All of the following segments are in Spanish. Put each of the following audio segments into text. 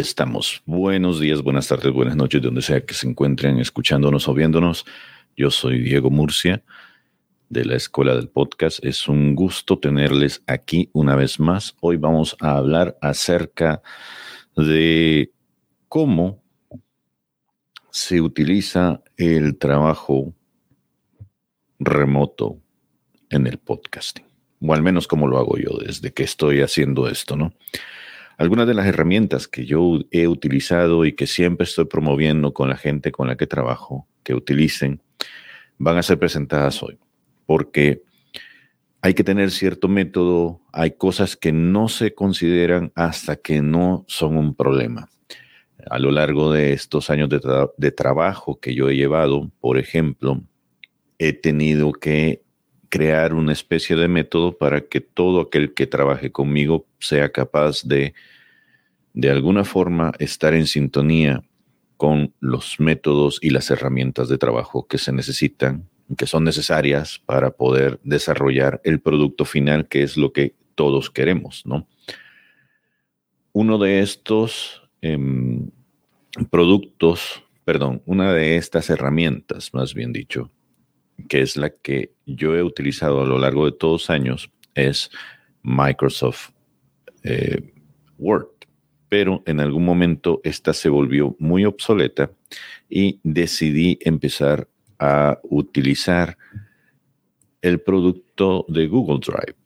Estamos. Buenos días, buenas tardes, buenas noches, donde sea que se encuentren escuchándonos o viéndonos. Yo soy Diego Murcia de la Escuela del Podcast. Es un gusto tenerles aquí una vez más. Hoy vamos a hablar acerca de cómo se utiliza el trabajo remoto en el podcasting. O al menos como lo hago yo desde que estoy haciendo esto, ¿no? Algunas de las herramientas que yo he utilizado y que siempre estoy promoviendo con la gente con la que trabajo, que utilicen, van a ser presentadas hoy, porque hay que tener cierto método, hay cosas que no se consideran hasta que no son un problema. A lo largo de estos años de, trabajo que yo he llevado, por ejemplo, he tenido que crear una especie de método para que todo aquel que trabaje conmigo sea capaz de, de alguna forma, estar en sintonía con los métodos y las herramientas de trabajo que se necesitan, que son necesarias para poder desarrollar el producto final, que es lo que todos queremos, ¿no? Uno de estos em, productos, perdón, una de estas herramientas, más bien dicho, que es la que yo he utilizado a lo largo de todos los años, es Microsoft eh, Word. Pero en algún momento esta se volvió muy obsoleta y decidí empezar a utilizar el producto de Google Drive.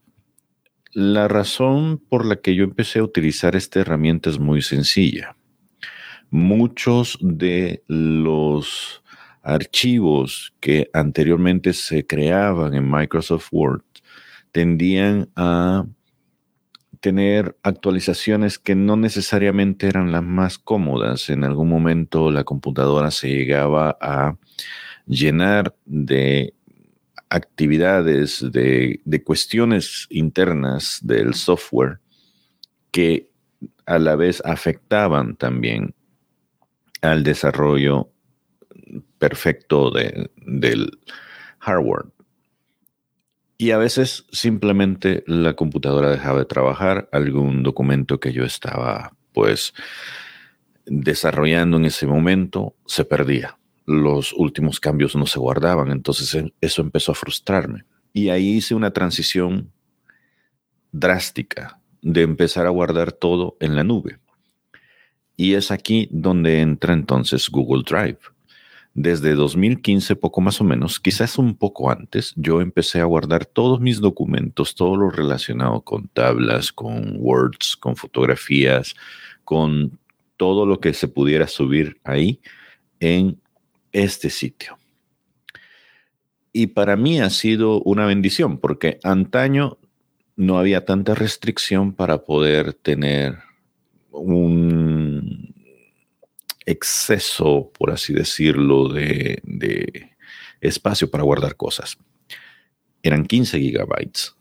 La razón por la que yo empecé a utilizar esta herramienta es muy sencilla. Muchos de los archivos que anteriormente se creaban en Microsoft Word tendían a tener actualizaciones que no necesariamente eran las más cómodas. En algún momento la computadora se llegaba a llenar de actividades, de, cuestiones internas del software que a la vez afectaban también al desarrollo perfecto del hardware. Y a veces simplemente la computadora dejaba de trabajar, algún documento que yo estaba pues desarrollando en ese momento se perdía. Los últimos cambios no se guardaban, entonces e, eso empezó a frustrarme. Y ahí hice una transición drástica de empezar a guardar todo en la nube. Y es aquí donde entra entonces Google Drive. Desde 2015, poco más o menos, quizás un poco antes, yo empecé a guardar todos mis documentos, todo lo relacionado con tablas, con Words, con fotografías, con todo lo que se pudiera subir ahí en este sitio. Y para mí ha sido una bendición porque antaño no había tanta restricción para poder tener un exceso, por así decirlo, de, espacio para guardar cosas. Eran 15 gigabytes.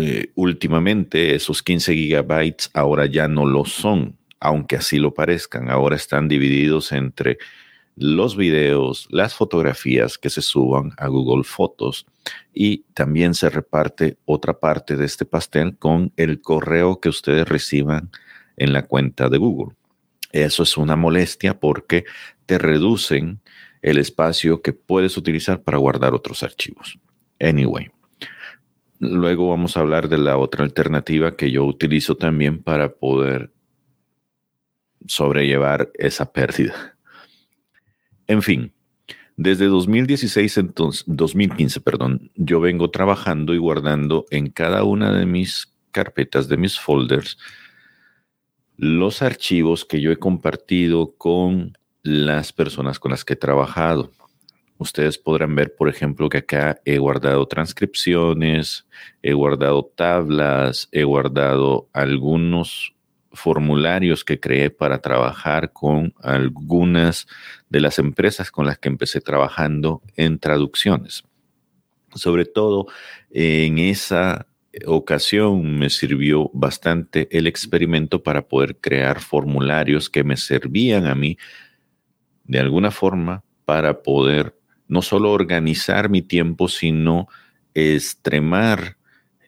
Eh, últimamente esos 15 gigabytes ahora ya no lo son, aunque así lo parezcan. Ahora están divididos entre los videos, las fotografías que se suban a Google Fotos y también se reparte otra parte de este pastel con el correo que ustedes reciban en la cuenta de Google. Eso es una molestia porque te reducen el espacio que puedes utilizar para guardar otros archivos. Anyway, luego vamos a hablar de la otra alternativa que yo utilizo también para poder sobrellevar esa pérdida. En fin, desde 2016, entonces, 2015, perdón, yo vengo trabajando y guardando en cada una de mis carpetas, de mis folders, los archivos que yo he compartido con las personas con las que he trabajado. Ustedes podrán ver, por ejemplo, que acá he guardado transcripciones, he guardado tablas, he guardado algunos formularios que creé para trabajar con algunas de las empresas con las que empecé trabajando en traducciones. Sobre todo en esa ocasión me sirvió bastante el experimento para poder crear formularios que me servían a mí de alguna forma para poder no solo organizar mi tiempo, sino extremar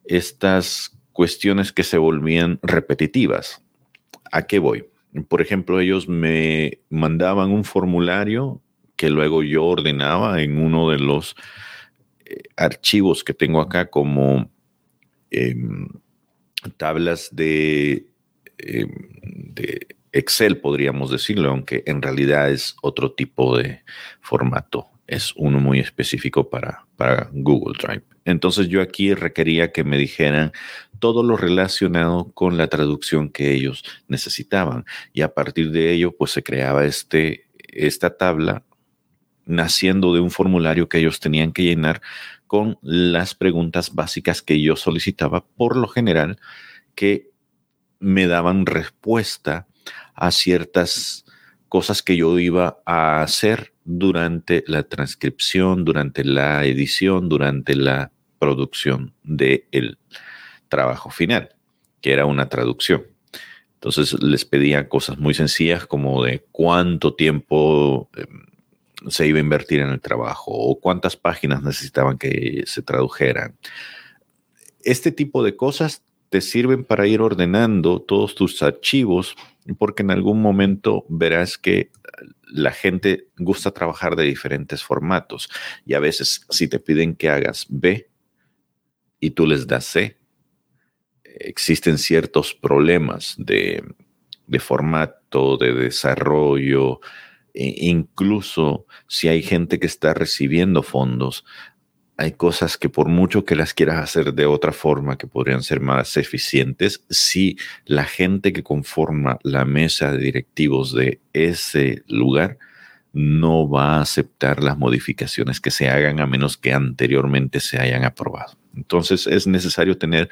estas cuestiones que se volvían repetitivas. ¿A qué voy? por ejemplo, ellos me mandaban un formulario que luego yo ordenaba en uno de los eh, archivos que tengo acá como em, tablas de, em, de Excel, podríamos decirlo, aunque en realidad es otro tipo de formato. Es uno muy específico para, para Google Drive. Entonces yo aquí requería que me dijeran todo lo relacionado con la traducción que ellos necesitaban. Y a partir de ello, pues se creaba este, esta tabla naciendo de un formulario que ellos tenían que llenar con las preguntas básicas que yo solicitaba, por lo general, que me daban respuesta a ciertas cosas que yo iba a hacer durante la transcripción, durante la edición, durante la producción del trabajo final, que era una traducción. Entonces les pedía cosas muy sencillas como de cuánto tiempo em, se iba a invertir en el trabajo o cuántas páginas necesitaban que se tradujeran. Este tipo de cosas te sirven para ir ordenando todos tus archivos porque en algún momento verás que la gente gusta trabajar de diferentes formatos y a veces si te piden que hagas B y tú les das C, existen ciertos problemas de, formato, de desarrollo, e incluso si hay gente que está recibiendo fondos, hay cosas que por mucho que las quieras hacer de otra forma, que podrían ser más eficientes, si la gente que conforma la mesa de directivos de ese lugar no va a aceptar las modificaciones que se hagan a menos que anteriormente se hayan aprobado. Entonces es necesario tener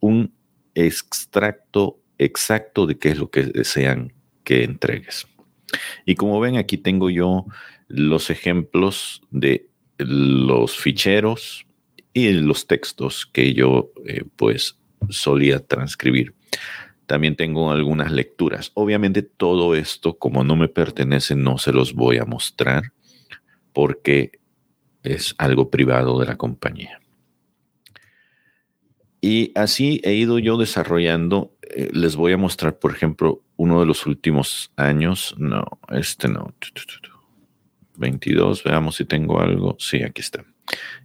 un extracto exacto de qué es lo que desean que entregues. Y como ven, aquí tengo yo los ejemplos de los ficheros y los textos que yo eh, pues solía transcribir. También tengo algunas lecturas. Obviamente todo esto, como no me pertenece, no se los voy a mostrar porque es algo privado de la compañía. Y así he ido yo desarrollando. Eh, les voy a mostrar, por ejemplo, uno de los últimos años. No, este no. 22, veamos si tengo algo. Sí, aquí está.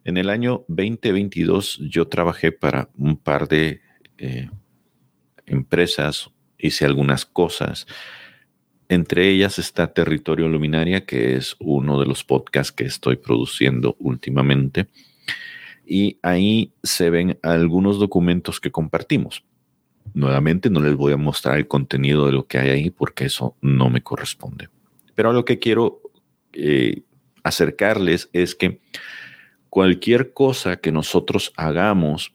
En el año 2022 yo trabajé para un par de eh, empresas, hice algunas cosas. Entre ellas está Territorio Luminaria, que es uno de los podcasts que estoy produciendo últimamente y ahí se ven algunos documentos que compartimos. Nuevamente no les voy a mostrar el contenido de lo que hay ahí porque eso no me corresponde. Pero lo que quiero eh, acercarles es que cualquier cosa que nosotros hagamos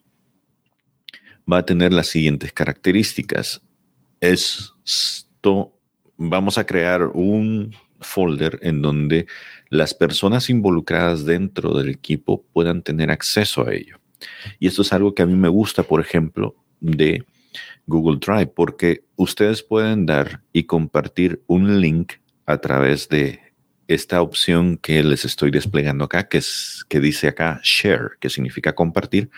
va a tener las siguientes características. Esto, vamos a crear un folder en donde las personas involucradas dentro del equipo puedan tener acceso a ello. Y esto es algo que a mí me gusta, por ejemplo, de Google Drive, porque ustedes pueden dar y compartir un link a través de esta opción que les estoy desplegando acá, que, es, que dice acá share, que significa compartir,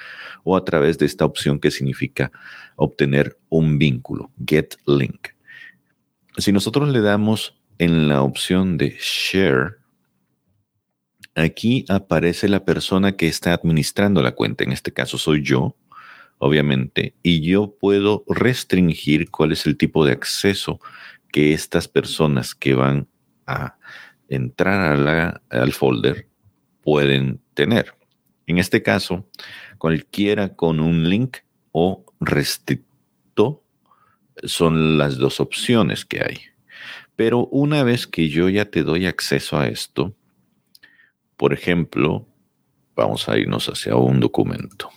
o a través de esta opción que significa obtener un vínculo, get link. Si nosotros le damos en la opción de share, Aquí aparece la persona que está administrando la cuenta, en este caso soy yo, obviamente, y yo puedo restringir cuál es el tipo de acceso que estas personas que van a entrar al folder pueden tener. En este caso, cualquiera con un link o restricto son las dos opciones que hay. Pero una vez que yo ya te doy acceso a esto, por ejemplo, vamos a irnos hacia un documento.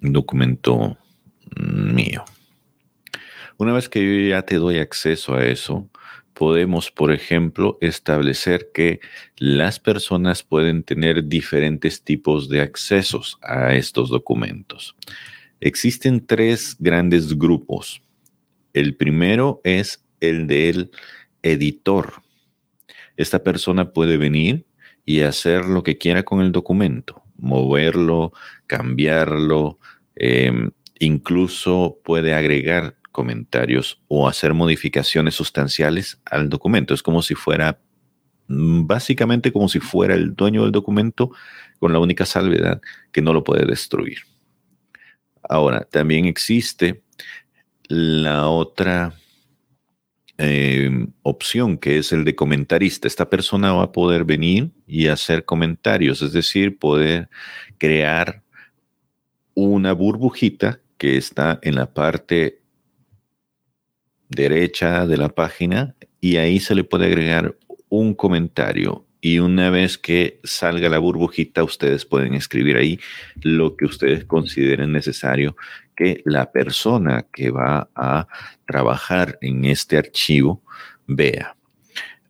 Documento mío. Una vez que yo ya te doy acceso a eso, podemos, por ejemplo, establecer que las personas pueden tener diferentes tipos de accesos a estos documentos. Existen tres grandes grupos. El primero es el del editor. Esta persona puede venir y hacer lo que quiera con el documento, moverlo, cambiarlo, em, incluso puede agregar comentarios o hacer modificaciones sustanciales al documento. Es como si fuera, mm, básicamente como si fuera el dueño del documento, con la única salvedad que no lo puede destruir. Ahora, también existe la otra em, opción que es el de comentarista. Esta persona va a poder venir y hacer comentarios, es decir, poder crear una burbujita que está en la parte derecha de la página y ahí se le puede agregar un comentario y una vez que salga la burbujita, ustedes pueden escribir ahí lo que ustedes consideren necesario que la persona que va a trabajar en este archivo vea.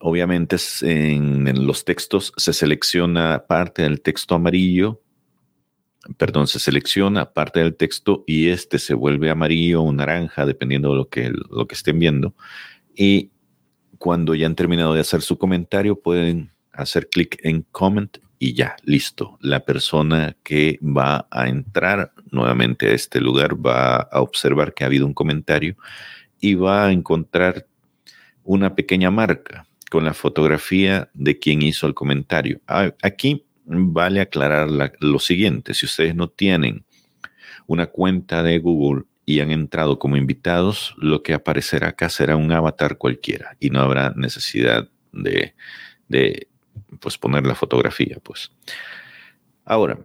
Obviamente en, los textos se selecciona parte del texto amarillo, perdón, se selecciona parte del texto y este se vuelve amarillo o naranja, dependiendo de lo que, lo que estén viendo. Y cuando ya han terminado de hacer su comentario, pueden hacer clic en comment y ya, listo. La persona que va a entrar nuevamente a este lugar va a observar que ha habido un comentario y va a encontrar una pequeña marca con la fotografía de quien hizo el comentario. Ah, aquí vale aclarar lo siguiente, si ustedes no tienen una cuenta de Google y han entrado como invitados, lo que aparecerá acá será un avatar cualquiera y no habrá necesidad de, de pues poner la fotografía, pues. Ahora,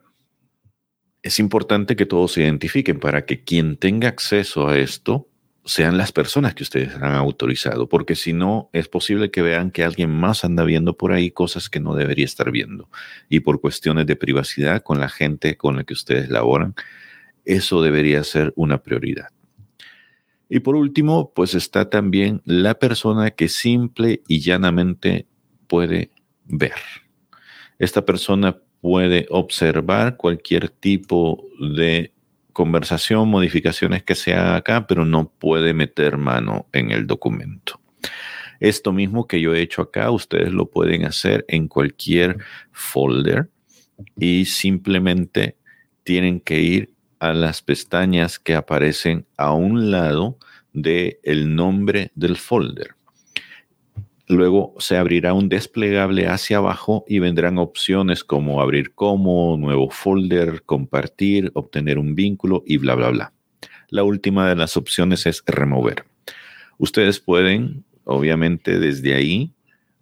es importante que todos se identifiquen para que quien tenga acceso a esto sean las personas que ustedes han autorizado, porque si no, es posible que vean que alguien más anda viendo por ahí cosas que no debería estar viendo. Y por cuestiones de privacidad con la gente con la que ustedes laboran, eso debería ser una prioridad. Y por último, pues está también la persona que simple y llanamente puede ver. Esta persona puede observar cualquier tipo de conversación, modificaciones que se haga acá, pero no puede meter mano en el documento. Esto mismo que yo he hecho acá, ustedes lo pueden hacer en cualquier folder y simplemente tienen que ir a las pestañas que aparecen a un lado del el nombre del folder. Luego se abrirá un desplegable hacia abajo y vendrán opciones como abrir como, nuevo folder, compartir, obtener un vínculo y bla, bla, bla. La última de las opciones es remover. Ustedes pueden, obviamente, desde ahí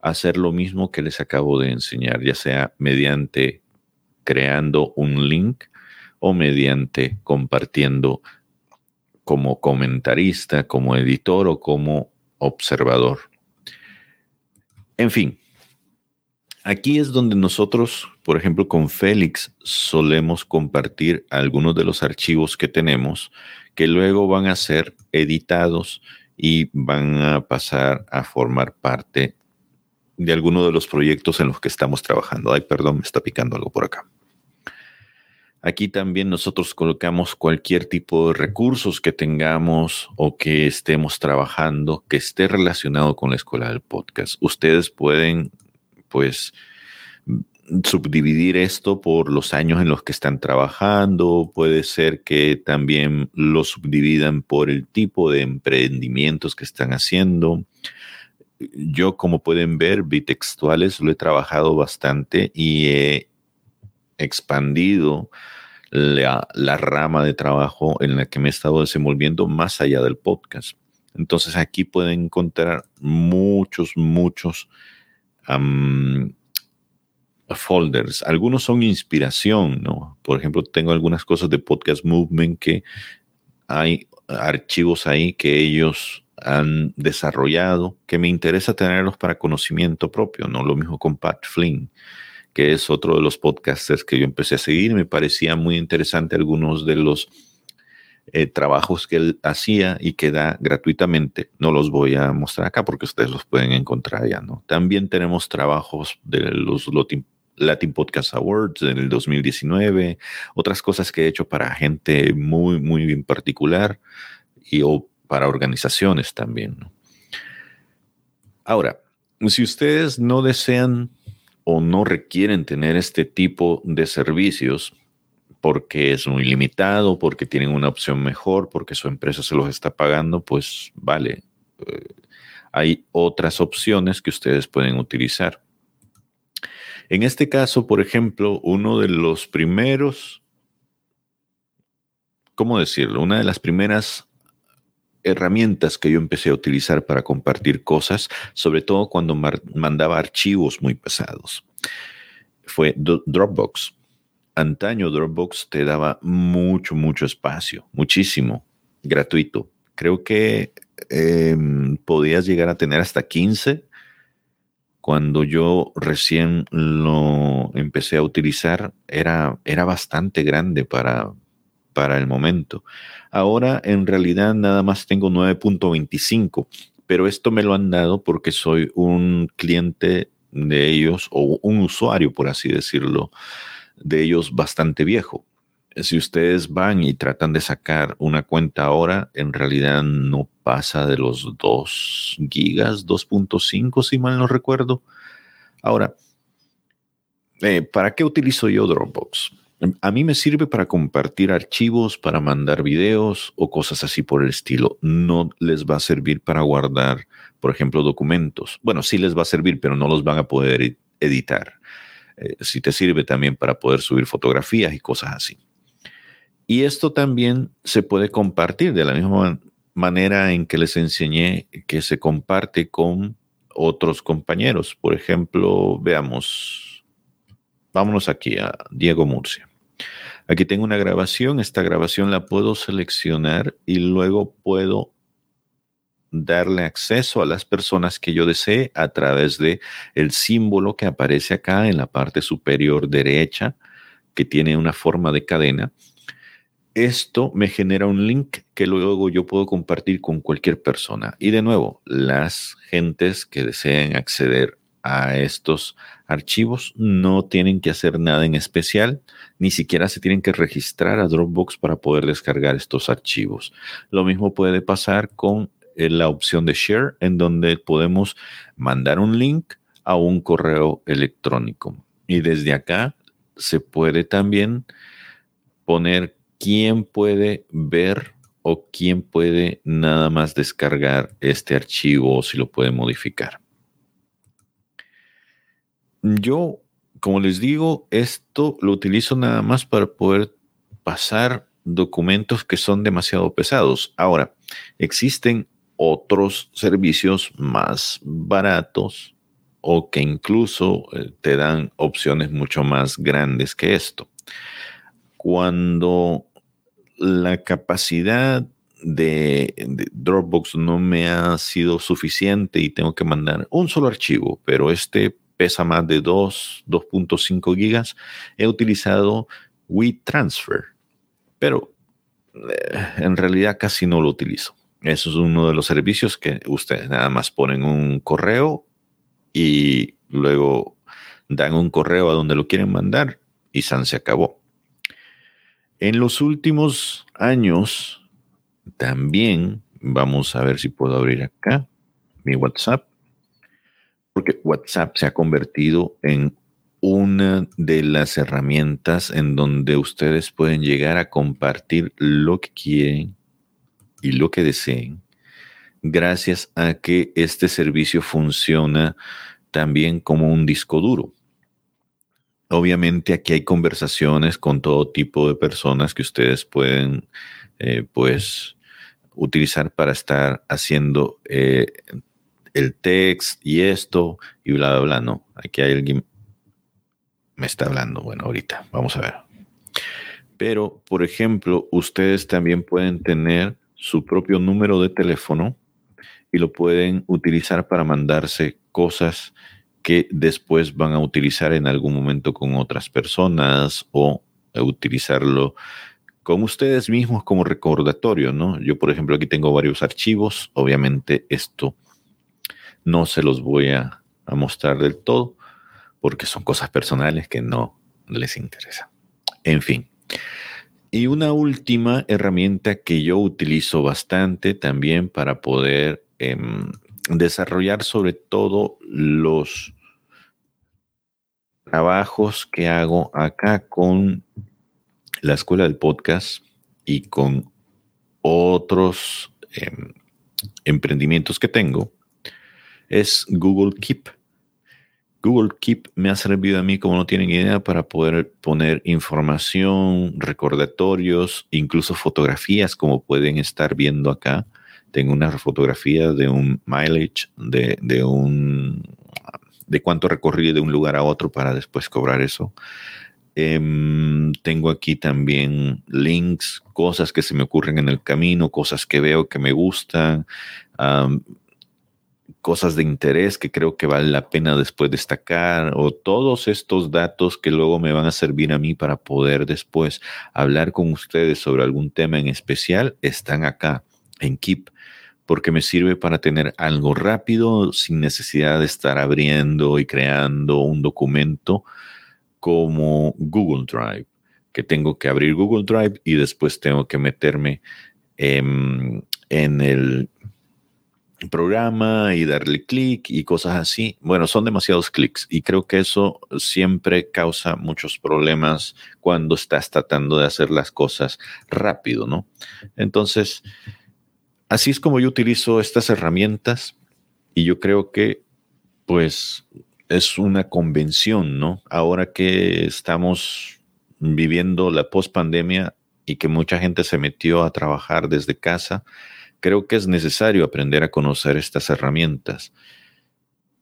hacer lo mismo que les acabo de enseñar, ya sea mediante creando un link o mediante compartiendo como comentarista, como editor o como observador. En fin, aquí es donde nosotros, por ejemplo, con Félix solemos compartir algunos de los archivos que tenemos que luego van a ser editados y van a pasar a formar parte de alguno de los proyectos en los que estamos trabajando. Ay, perdón, me está picando algo por acá. Aquí también nosotros colocamos cualquier tipo de recursos que tengamos o que estemos trabajando que esté relacionado con la escuela del podcast. Ustedes pueden, pues, subdividir esto por los años en los que están trabajando. Puede ser que también lo subdividan por el tipo de emprendimientos que están haciendo. Yo, como pueden ver, bitextuales lo he trabajado bastante y he expandido la, rama de trabajo en la que me he estado desenvolviendo más allá del podcast. Entonces aquí pueden encontrar muchos, muchos folders. Algunos son inspiración, ¿no? Por ejemplo, tengo algunas cosas de Podcast Movement que hay archivos ahí que ellos han desarrollado, que me interesa tenerlos para conocimiento propio, ¿no? Lo mismo con Pat Flynn que es otro de los podcasters que yo empecé a seguir. Me parecía muy interesante algunos de los eh, trabajos que él hacía y que da gratuitamente. No los voy a mostrar acá porque ustedes los pueden encontrar ya, ¿no? También tenemos trabajos de los Latin, Podcast Awards en el 2019, otras cosas que he hecho para gente muy, muy en particular y o para organizaciones también. Ahora, si ustedes no desean o no requieren tener este tipo de servicios, porque es muy limitado, porque tienen una opción mejor, porque su empresa se los está pagando, pues vale. Eh, hay otras opciones que ustedes pueden utilizar. En este caso, por ejemplo, uno de los primeros, ¿cómo decirlo? Una de las primeras herramientas que yo empecé a utilizar para compartir cosas, sobre todo cuando mandaba archivos muy pesados, fue Dropbox antaño Dropbox te daba mucho, mucho espacio, muchísimo, gratuito. Creo que em, podías llegar a tener hasta 15. Cuando yo recién lo empecé a utilizar, era, era bastante grande para, para el momento. Ahora en realidad nada más tengo 9.25, pero esto me lo han dado porque soy un cliente de ellos o un usuario, por así decirlo, de ellos bastante viejo. Si ustedes van y tratan de sacar una cuenta ahora, en realidad no pasa de los 2 gigas, 2.5 si mal no recuerdo. Ahora, eh, ¿para qué utilizo yo Dropbox? A mí me sirve para compartir archivos, para mandar videos o cosas así por el estilo. No les va a servir para guardar, por ejemplo, documentos. Bueno, sí les va a servir, pero no los van a poder editar. Eh, si te sirve también para poder subir fotografías y cosas así. Y esto también se puede compartir de la misma manera en que les enseñé que se comparte con otros compañeros. Por ejemplo, veamos, vámonos aquí a Diego Murcia. Aquí tengo una grabación, esta grabación la puedo seleccionar y luego puedo darle acceso a las personas que yo desee a través de el símbolo que aparece acá en la parte superior derecha, que tiene una forma de cadena. Esto me genera un link que luego yo puedo compartir con cualquier persona. Y de nuevo, las gentes que deseen acceder a estos archivos no tienen que hacer nada en especial, ni siquiera se tienen que registrar a Dropbox para poder descargar estos archivos. Lo mismo puede pasar con la opción de share en donde podemos mandar un link a un correo electrónico. Y desde acá se puede también poner quién puede ver o quién puede nada más descargar este archivo o si lo puede modificar. Yo, como les digo, esto lo utilizo nada más para poder pasar documentos que son demasiado pesados. Ahora, existen otros servicios más baratos o que incluso eh, te dan opciones mucho más grandes que esto. Cuando la capacidad de, Dropbox no me ha sido suficiente y tengo que mandar un solo archivo, pero este pesa más de 2, 2.5 gigas, he utilizado WeTransfer, pero eh, en realidad casi no lo utilizo. Eso es uno de los servicios que ustedes nada más ponen un correo y luego dan un correo a donde lo quieren mandar y San se acabó. En los últimos años, también vamos a ver si puedo abrir acá mi WhatsApp, porque WhatsApp se ha convertido en una de las herramientas en donde ustedes pueden llegar a compartir lo que quieren y lo que deseen, gracias a que este servicio funciona también como un disco duro. Obviamente aquí hay conversaciones con todo tipo de personas que ustedes pueden eh, pues utilizar para estar haciendo eh, el text y esto y bla, bla, bla. No, aquí hay alguien me está hablando. Bueno, ahorita vamos a ver. Pero, por ejemplo, ustedes también pueden tener su propio número de teléfono y lo pueden utilizar para mandarse cosas que después van a utilizar en algún momento con otras personas o utilizarlo con ustedes mismos como recordatorio, ¿no? Yo, por ejemplo, aquí tengo varios archivos. Obviamente esto no se los voy a, mostrar del todo porque son cosas personales que no les interesan. En fin, y una última herramienta que yo utilizo bastante también para poder em, desarrollar sobre todo los trabajos que hago acá con la escuela del podcast y con otros em, emprendimientos que tengo es Google Keep. Google Keep me ha servido a mí, como no tienen idea, para poder poner información, recordatorios, incluso fotografías, como pueden estar viendo acá. Tengo una fotografía de un mileage, de, de un de cuánto recorrí de un lugar a otro para después cobrar eso. Em, tengo aquí también links, cosas que se me ocurren en el camino, cosas que veo que me gustan, cosas de interés que creo que vale la pena después destacar o todos estos datos que luego me van a servir a mí para poder después hablar con ustedes sobre algún tema en especial están acá en Keep porque me sirve para tener algo rápido sin necesidad de estar abriendo y creando un documento como Google Drive, que tengo que abrir Google Drive y después tengo que meterme en el programa y darle clic y cosas así. Bueno, son demasiados clics y creo que eso siempre causa muchos problemas cuando estás tratando de hacer las cosas rápido, ¿no? Entonces, así es como yo utilizo estas herramientas y yo creo que, pues, es una convención, ¿no? Ahora que estamos viviendo la post-pandemia y que mucha gente se metió a trabajar desde casa, creo que es necesario aprender a conocer estas herramientas.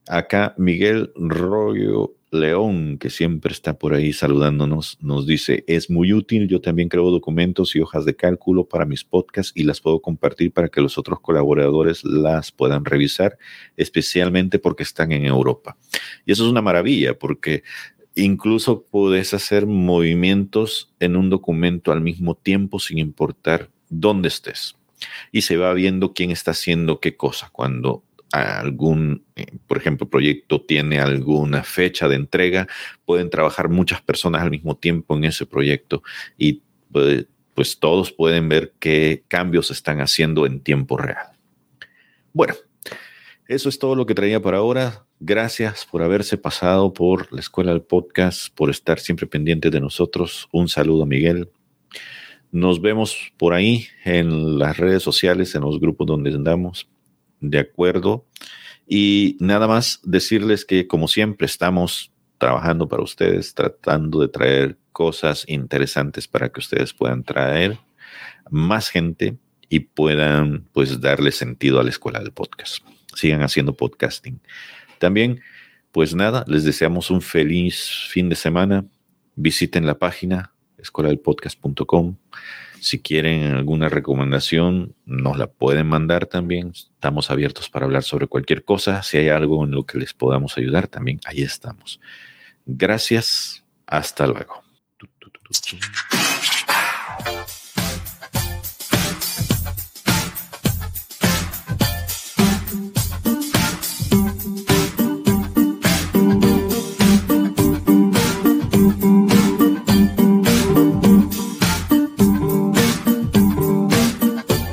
Acá Miguel Rollo León, que siempre está por ahí saludándonos, nos dice, es muy útil, yo también creo documentos y hojas de cálculo para mis podcasts y las puedo compartir para que los otros colaboradores las puedan revisar, especialmente porque están en Europa. Y eso es una maravilla porque incluso puedes hacer movimientos en un documento al mismo tiempo sin importar dónde estés y se va viendo quién está haciendo qué cosa. Cuando algún, eh, por ejemplo, proyecto tiene alguna fecha de entrega, pueden trabajar muchas personas al mismo tiempo en ese proyecto y pues, todos pueden ver qué cambios están haciendo en tiempo real. Bueno, eso es todo lo que traía para ahora. Gracias por haberse pasado por la escuela del podcast, por estar siempre pendiente de nosotros. Un saludo, Miguel. Nos vemos por ahí en las redes sociales, en los grupos donde andamos. De acuerdo. Y nada más decirles que, como siempre, estamos trabajando para ustedes, tratando de traer cosas interesantes para que ustedes puedan traer más gente y puedan pues darle sentido a la escuela del podcast. Sigan haciendo podcasting. También, pues nada, les deseamos un feliz fin de semana. Visiten la página escuela del podcast.com. Si quieren alguna recomendación, nos la pueden mandar también. Estamos abiertos para hablar sobre cualquier cosa. Si hay algo en lo que les podamos ayudar, también ahí estamos. Gracias. Hasta luego.